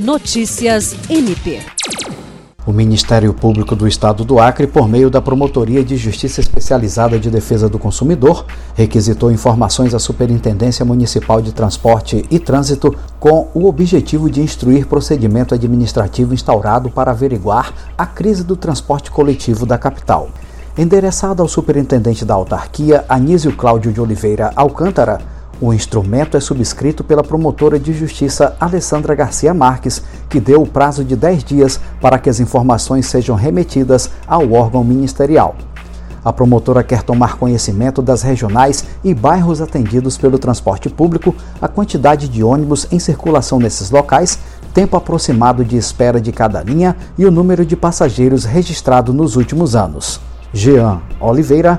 Notícias MP. O Ministério Público do Estado do Acre, por meio da Promotoria de Justiça Especializada de Defesa do Consumidor, requisitou informações à Superintendência Municipal de Transporte e Trânsito com o objetivo de instruir procedimento administrativo instaurado para averiguar a crise do transporte coletivo da capital. Endereçado ao superintendente da autarquia, Anísio Cláudio de Oliveira Alcântara, o instrumento é subscrito pela promotora de justiça Alessandra Garcia Marques, que deu o prazo de 10 dias para que as informações sejam remetidas ao órgão ministerial. A promotora quer tomar conhecimento das regionais e bairros atendidos pelo transporte público, a quantidade de ônibus em circulação nesses locais, tempo aproximado de espera de cada linha e o número de passageiros registrado nos últimos anos. Jean Oliveira,